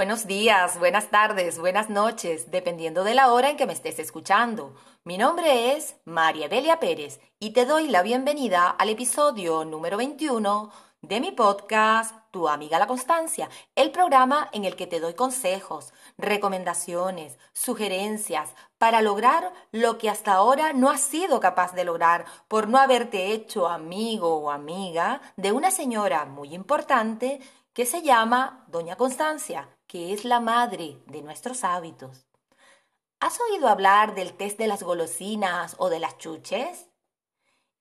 Buenos días, buenas tardes, buenas noches, dependiendo de la hora en que me estés escuchando. Mi nombre es María Belia Pérez y te doy la bienvenida al episodio número 21 de mi podcast Tu amiga la Constancia, el programa en el que te doy consejos, recomendaciones, sugerencias para lograr lo que hasta ahora no has sido capaz de lograr por no haberte hecho amigo o amiga de una señora muy importante que se llama Doña Constancia, que es la madre de nuestros hábitos. ¿Has oído hablar del test de las golosinas o de las chuches?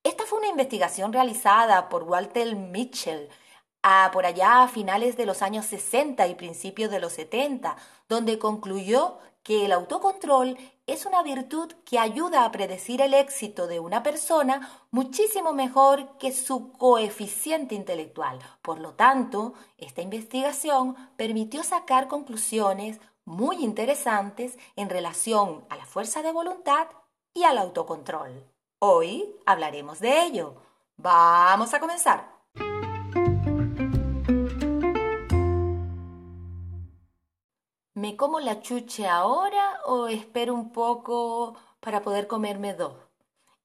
Esta fue una investigación realizada por Walter Mitchell a, por allá a finales de los años 60 y principios de los 70, donde concluyó que el autocontrol es una virtud que ayuda a predecir el éxito de una persona muchísimo mejor que su coeficiente intelectual. Por lo tanto, esta investigación permitió sacar conclusiones muy interesantes en relación a la fuerza de voluntad y al autocontrol. Hoy hablaremos de ello. Vamos a comenzar. ¿Me como la chuche ahora o espero un poco para poder comerme dos?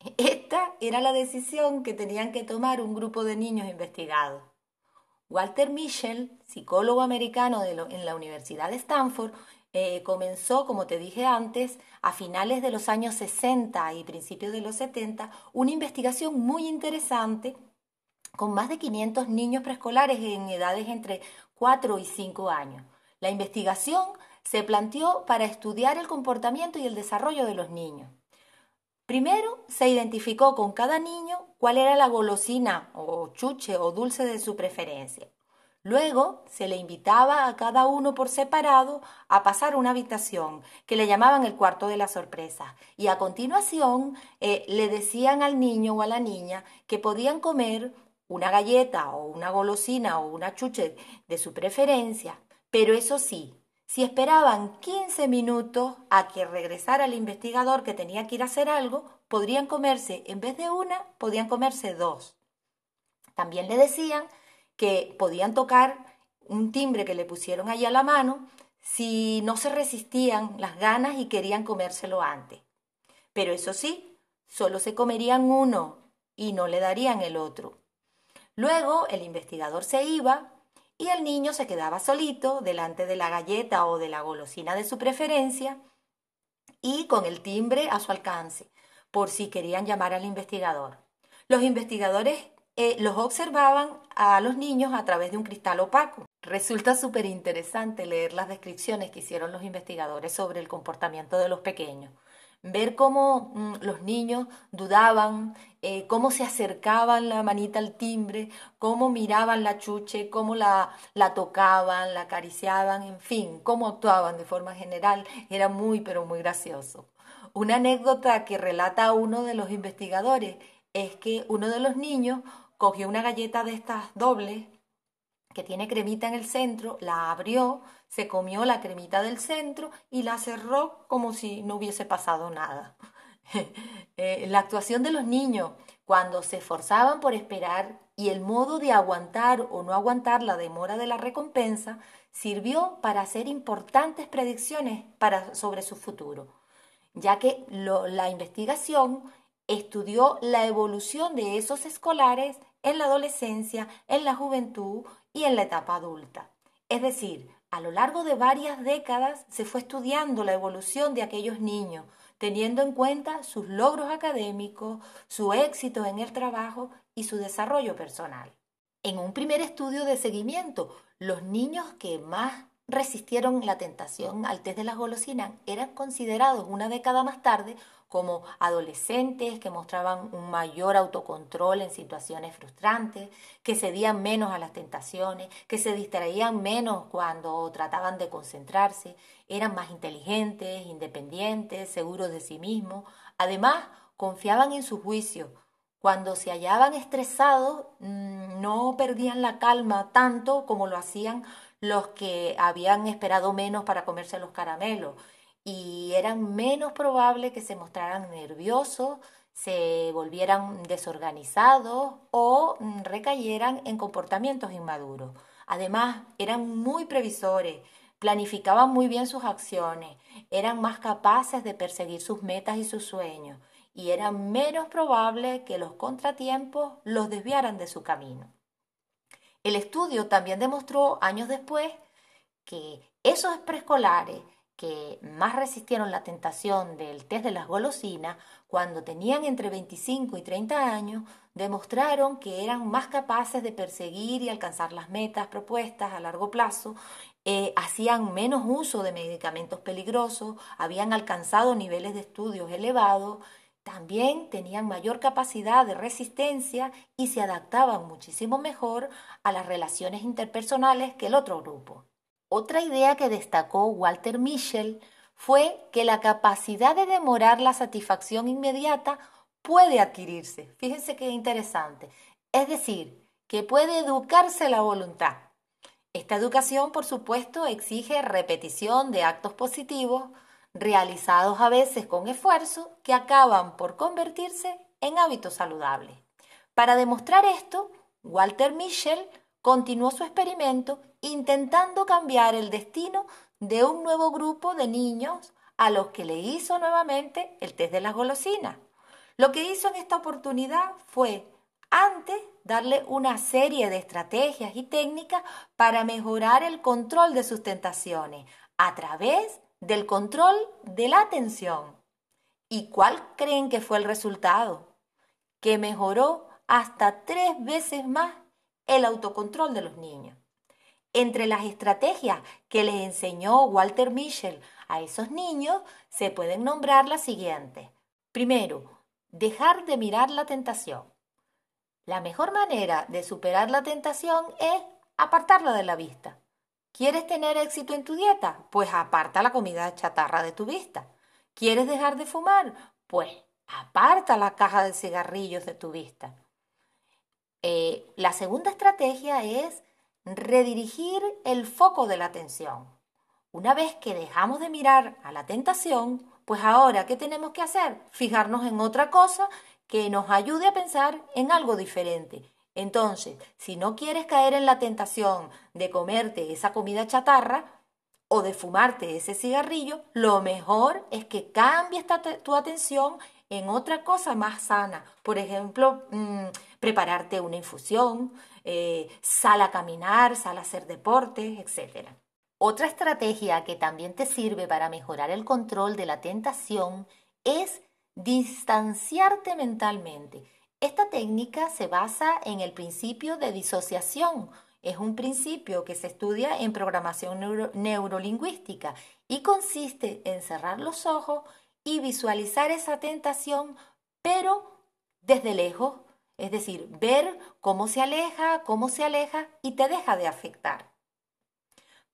Esta era la decisión que tenían que tomar un grupo de niños investigados. Walter Mischel, psicólogo americano en la Universidad de Stanford, eh, comenzó, como te dije antes, a finales de los años 60 y principios de los 70, una investigación muy interesante con más de 500 niños preescolares en edades entre 4 y 5 años. La investigación se planteó para estudiar el comportamiento y el desarrollo de los niños. Primero se identificó con cada niño cuál era la golosina o chuche o dulce de su preferencia. Luego se le invitaba a cada uno por separado a pasar una habitación que le llamaban el cuarto de la sorpresa y a continuación eh, le decían al niño o a la niña que podían comer una galleta o una golosina o una chuche de su preferencia, pero eso sí, si esperaban 15 minutos a que regresara el investigador que tenía que ir a hacer algo, podrían comerse, en vez de una, podían comerse dos. También le decían que podían tocar un timbre que le pusieron ahí a la mano si no se resistían las ganas y querían comérselo antes. Pero eso sí, solo se comerían uno y no le darían el otro. Luego el investigador se iba y el niño se quedaba solito delante de la galleta o de la golosina de su preferencia y con el timbre a su alcance, por si querían llamar al investigador. Los investigadores eh, los observaban a los niños a través de un cristal opaco. Resulta súper interesante leer las descripciones que hicieron los investigadores sobre el comportamiento de los pequeños ver cómo mm, los niños dudaban, eh, cómo se acercaban la manita al timbre, cómo miraban la chuche, cómo la, la tocaban, la acariciaban, en fin, cómo actuaban de forma general, era muy, pero muy gracioso. Una anécdota que relata uno de los investigadores es que uno de los niños cogió una galleta de estas dobles que tiene cremita en el centro, la abrió, se comió la cremita del centro y la cerró como si no hubiese pasado nada. Eh, la actuación de los niños cuando se esforzaban por esperar y el modo de aguantar o no aguantar la demora de la recompensa sirvió para hacer importantes predicciones para, sobre su futuro, ya que la investigación estudió la evolución de esos escolares en la adolescencia, en la juventud y en la etapa adulta. Es decir, a lo largo de varias décadas se fue estudiando la evolución de aquellos niños, teniendo en cuenta sus logros académicos, su éxito en el trabajo y su desarrollo personal. En un primer estudio de seguimiento, los niños que más resistieron la tentación al test de las golosinas eran considerados una década más tarde como adolescentes que mostraban un mayor autocontrol en situaciones frustrantes, que cedían menos a las tentaciones, que se distraían menos cuando trataban de concentrarse, eran más inteligentes, independientes, seguros de sí mismos, además confiaban en su juicio. Cuando se hallaban estresados, mm, no perdían la calma tanto como lo hacían los que habían esperado menos para comerse los caramelos y eran menos probable que se mostraran nerviosos, se volvieran desorganizados o mm, recayeran en comportamientos inmaduros. Además, eran muy previsores, planificaban muy bien sus acciones, eran más capaces de perseguir sus metas y sus sueños y era menos probable que los contratiempos los desviaran de su camino. El estudio también demostró años después que esos preescolares que más resistieron la tentación del test de las golosinas, cuando tenían entre 25 y 30 años, demostraron que eran más capaces de perseguir y alcanzar las metas propuestas a largo plazo, eh, hacían menos uso de medicamentos peligrosos, habían alcanzado niveles de estudios elevados, también tenían mayor capacidad de resistencia y se adaptaban muchísimo mejor a las relaciones interpersonales que el otro grupo. Otra idea que destacó Walter Mischel fue que la capacidad de demorar la satisfacción inmediata puede adquirirse. Fíjense qué interesante. Es decir, que puede educarse la voluntad. Esta educación, por supuesto, exige repetición de actos positivos realizados a veces con esfuerzo que acaban por convertirse en hábitos saludables. Para demostrar esto, Walter Mischel continuó su experimento intentando cambiar el destino de un nuevo grupo de niños a los que le hizo nuevamente el test de las golosinas. Lo que hizo en esta oportunidad fue antes darle una serie de estrategias y técnicas para mejorar el control de sus tentaciones a través del control de la atención. ¿Y cuál creen que fue el resultado? Que mejoró hasta tres veces más el autocontrol de los niños. Entre las estrategias que les enseñó Walter Mischel a esos niños se pueden nombrar las siguientes. Primero, dejar de mirar la tentación. La mejor manera de superar la tentación es apartarla de la vista. ¿Quieres tener éxito en tu dieta? Pues aparta la comida chatarra de tu vista. ¿Quieres dejar de fumar? Pues aparta la caja de cigarrillos de tu vista. Eh, la segunda estrategia es redirigir el foco de la atención. Una vez que dejamos de mirar a la tentación, pues ahora, ¿qué tenemos que hacer? Fijarnos en otra cosa que nos ayude a pensar en algo diferente. Entonces, si no quieres caer en la tentación de comerte esa comida chatarra o de fumarte ese cigarrillo, lo mejor es que cambies tu atención en otra cosa más sana. Por ejemplo, mm, prepararte una infusión, eh, sal a caminar, sal a hacer deportes, etc. Otra estrategia que también te sirve para mejorar el control de la tentación es distanciarte mentalmente. Esta técnica se basa en el principio de disociación. Es un principio que se estudia en programación neurolingüística y consiste en cerrar los ojos y visualizar esa tentación, pero desde lejos, es decir, ver cómo se aleja, cómo se aleja y te deja de afectar.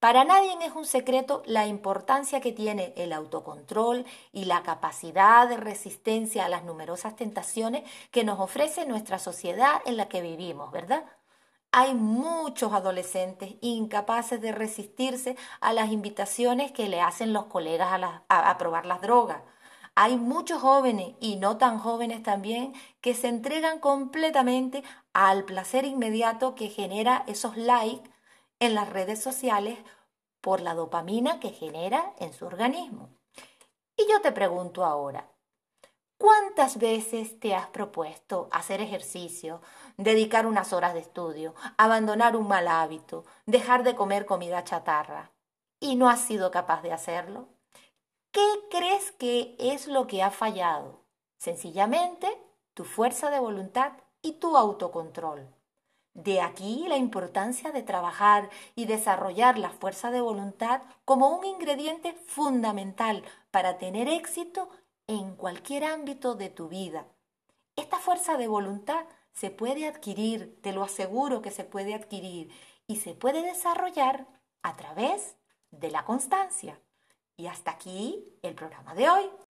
Para nadie es un secreto la importancia que tiene el autocontrol y la capacidad de resistencia a las numerosas tentaciones que nos ofrece nuestra sociedad en la que vivimos, ¿verdad? Hay muchos adolescentes incapaces de resistirse a las invitaciones que le hacen los colegas a, probar las drogas hay muchos jóvenes y no tan jóvenes también que se entregan completamente al placer inmediato que genera esos likes en las redes sociales por la dopamina que genera en su organismo. Y yo te pregunto ahora, ¿cuántas veces te has propuesto hacer ejercicio, dedicar unas horas de estudio, abandonar un mal hábito, dejar de comer comida chatarra y no has sido capaz de hacerlo? ¿Qué crees que es lo que ha fallado? Sencillamente, tu fuerza de voluntad y tu autocontrol. De aquí la importancia de trabajar y desarrollar la fuerza de voluntad como un ingrediente fundamental para tener éxito en cualquier ámbito de tu vida. Esta fuerza de voluntad se puede adquirir, te lo aseguro que se puede adquirir, y se puede desarrollar a través de la constancia. Y hasta aquí el programa de hoy.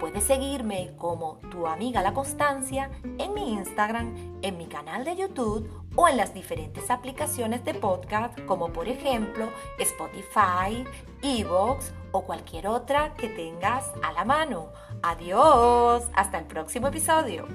puedes seguirme como tu amiga La Constancia en mi Instagram, en mi canal de YouTube o en las diferentes aplicaciones de podcast como por ejemplo Spotify, Evox o cualquier otra que tengas a la mano. Adiós, hasta el próximo episodio.